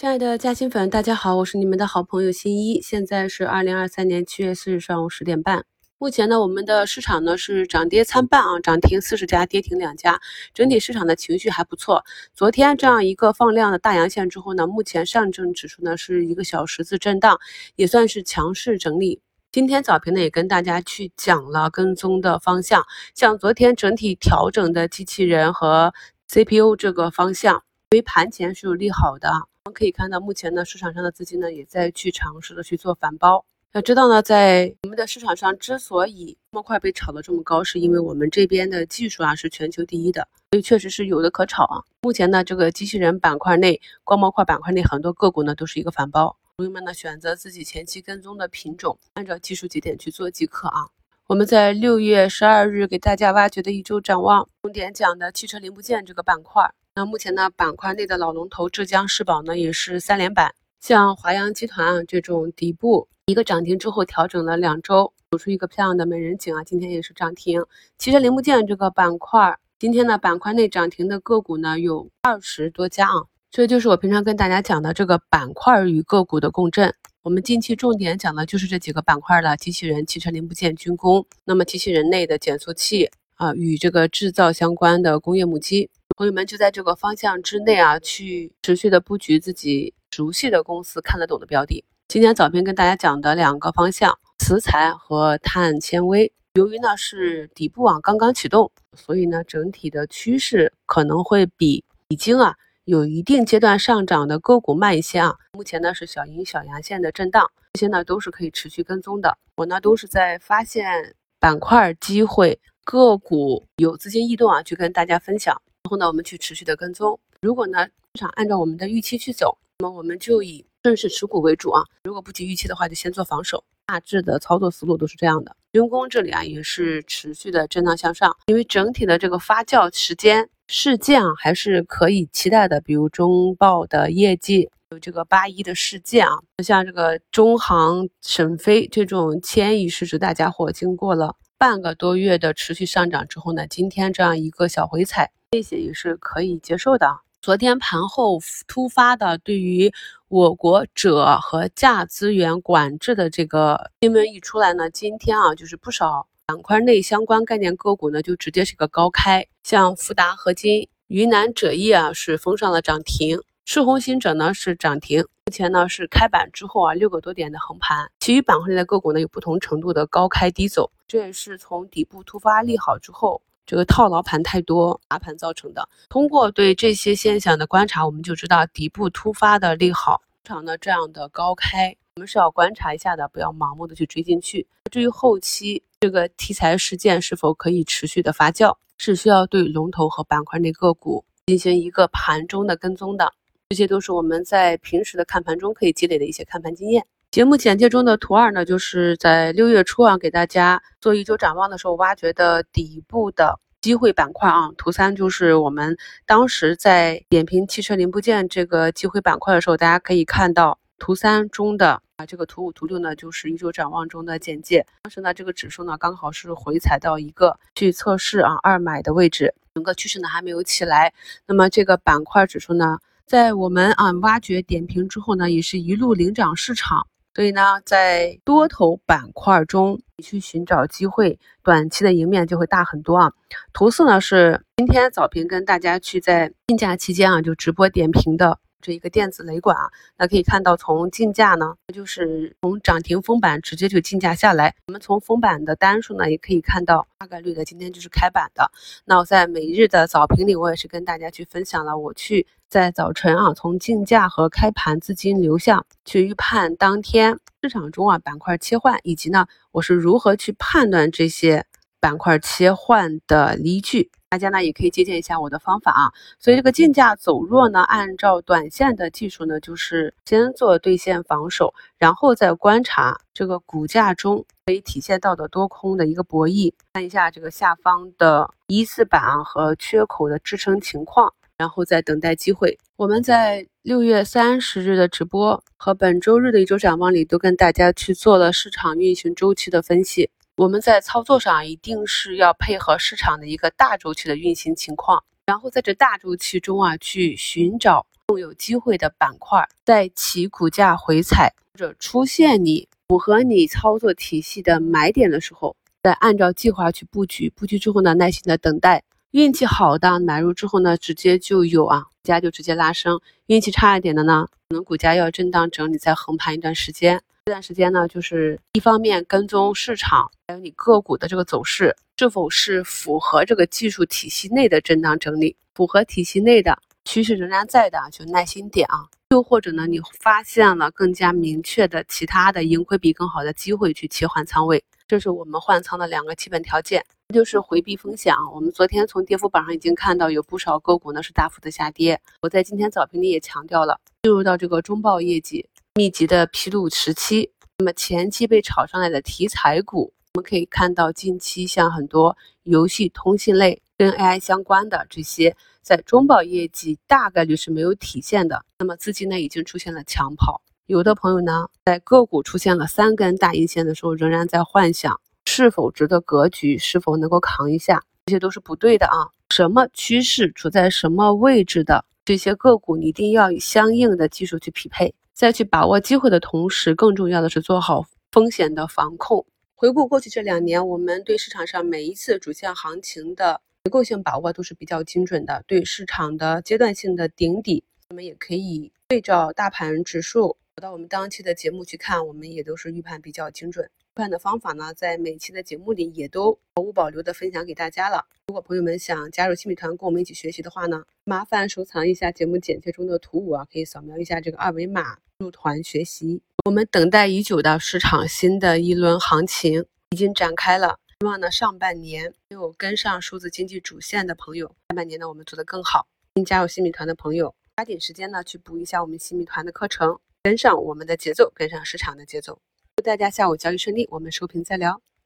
亲爱的嘉兴粉，大家好，我是你们的好朋友新一。现在是二零二三年七月四日上午十点半。目前呢，我们的市场呢是涨跌参半啊，涨停四十家，跌停两家，整体市场的情绪还不错。昨天这样一个放量的大阳线之后呢，目前上证指数呢是一个小十字震荡，也算是强势整理。今天早评呢也跟大家去讲了跟踪的方向，像昨天整体调整的机器人和 CPU 这个方向，对于盘前是有利好的。们可以看到，目前呢，市场上的资金呢，也在去尝试的去做反包。要知道呢，在我们的市场上，之所以模块被炒得这么高，是因为我们这边的技术啊是全球第一的，所以确实是有的可炒啊。目前呢，这个机器人板块内、光模块板块内很多个股呢都是一个反包，朋友们呢选择自己前期跟踪的品种，按照技术节点去做即可啊。我们在六月十二日给大家挖掘的一周展望，重点讲的汽车零部件这个板块。那目前呢，板块内的老龙头浙江世宝呢也是三连板，像华阳集团啊这种底部一个涨停之后调整了两周，走出一个漂亮的美人颈啊，今天也是涨停。汽车零部件这个板块，今天呢板块内涨停的个股呢有二十多家啊，这就是我平常跟大家讲的这个板块与个股的共振。我们近期重点讲的就是这几个板块的机器人、汽车零部件、军工，那么机器人内的减速器啊，与这个制造相关的工业母机。朋友们就在这个方向之内啊，去持续的布局自己熟悉的公司、看得懂的标的。今天早评跟大家讲的两个方向，磁材和碳纤维，由于呢是底部啊刚刚启动，所以呢整体的趋势可能会比已经啊有一定阶段上涨的个股慢一些啊。目前呢是小阴小阳线的震荡，这些呢都是可以持续跟踪的。我呢都是在发现板块机会、个股有资金异动啊，去跟大家分享。后呢，我们去持续的跟踪。如果呢市场按照我们的预期去走，那么我们就以顺势持股为主啊。如果不及预期的话，就先做防守。大致的操作思路都是这样的。军工这里啊也是持续的震荡向上，因为整体的这个发酵时间事件啊还是可以期待的。比如中报的业绩，有这个八一的事件啊，像这个中航沈飞这种千亿市值大家伙，经过了半个多月的持续上涨之后呢，今天这样一个小回踩。这些也是可以接受的。昨天盘后突发的对于我国锗和价资源管制的这个新闻一出来呢，今天啊，就是不少板块内相关概念个股呢，就直接是个高开，像富达合金、云南锗业啊是封上了涨停，赤红新锗呢是涨停。目前呢是开板之后啊六个多点的横盘，其余板块内的个股呢有不同程度的高开低走，这也是从底部突发利好之后。这个套牢盘太多，砸盘造成的。通过对这些现象的观察，我们就知道底部突发的利好，通常呢这样的高开，我们是要观察一下的，不要盲目的去追进去。至于后期这个题材事件是否可以持续的发酵，是需要对龙头和板块内个股进行一个盘中的跟踪的。这些都是我们在平时的看盘中可以积累的一些看盘经验。节目简介中的图二呢，就是在六月初啊，给大家做一周展望的时候挖掘的底部的机会板块啊。图三就是我们当时在点评汽车零部件这个机会板块的时候，大家可以看到图三中的啊这个图五、图六呢，就是一周展望中的简介。当时呢，这个指数呢刚好是回踩到一个去测试啊二买的位置，整个趋势呢还没有起来。那么这个板块指数呢，在我们啊挖掘点评之后呢，也是一路领涨市场。所以呢，在多头板块中，你去寻找机会，短期的赢面就会大很多啊。图四呢是今天早评跟大家去在竞价期间啊就直播点评的。这一个电子雷管啊，那可以看到从竞价呢，就是从涨停封板直接就竞价下来。我们从封板的单数呢，也可以看到大概率的今天就是开板的。那我在每日的早评里，我也是跟大家去分享了我去在早晨啊，从竞价和开盘资金流向去预判当天市场中啊板块切换，以及呢我是如何去判断这些板块切换的依据。大家呢也可以借鉴一下我的方法啊，所以这个竞价走弱呢，按照短线的技术呢，就是先做兑现防守，然后再观察这个股价中可以体现到的多空的一个博弈，看一下这个下方的一字板和缺口的支撑情况，然后再等待机会。我们在六月三十日的直播和本周日的一周展望里，都跟大家去做了市场运行周期的分析。我们在操作上一定是要配合市场的一个大周期的运行情况，然后在这大周期中啊，去寻找更有机会的板块，在其股价回踩或者出现你符合你操作体系的买点的时候，再按照计划去布局。布局之后呢，耐心的等待。运气好的买入之后呢，直接就有啊，股价就直接拉升。运气差一点的呢，可能股价要震荡整理再横盘一段时间。这段时间呢，就是一方面跟踪市场，还有你个股的这个走势是否是符合这个技术体系内的震荡整理，符合体系内的。趋势仍然在的，就耐心点啊。又或者呢，你发现了更加明确的其他的盈亏比更好的机会去切换仓位，这是我们换仓的两个基本条件，就是回避风险啊。我们昨天从跌幅榜上已经看到有不少个股呢是大幅的下跌，我在今天早评里也强调了，进入到这个中报业绩密集的披露时期，那么前期被炒上来的题材股，我们可以看到近期像很多游戏、通信类跟 AI 相关的这些。在中报业绩大概率是没有体现的，那么资金呢已经出现了抢跑。有的朋友呢，在个股出现了三根大阴线的时候，仍然在幻想是否值得格局，是否能够扛一下，这些都是不对的啊。什么趋势处在什么位置的这些个股，你一定要以相应的技术去匹配，在去把握机会的同时，更重要的是做好风险的防控。回顾过去这两年，我们对市场上每一次主线行情的。结构性把握都是比较精准的，对市场的阶段性的顶底，我们也可以对照大盘指数，找到我们当期的节目去看，我们也都是预判比较精准。预判的方法呢，在每期的节目里也都毫无保留的分享给大家了。如果朋友们想加入新米团，跟我们一起学习的话呢，麻烦收藏一下节目简介中的图五啊，可以扫描一下这个二维码入团学习。我们等待已久的市场新的一轮行情已经展开了。希望呢，上半年没有跟上数字经济主线的朋友，下半年呢，我们做得更好。新加入新米团的朋友，抓紧时间呢，去补一下我们新米团的课程，跟上我们的节奏，跟上市场的节奏。祝大家下午交易顺利，我们收评再聊。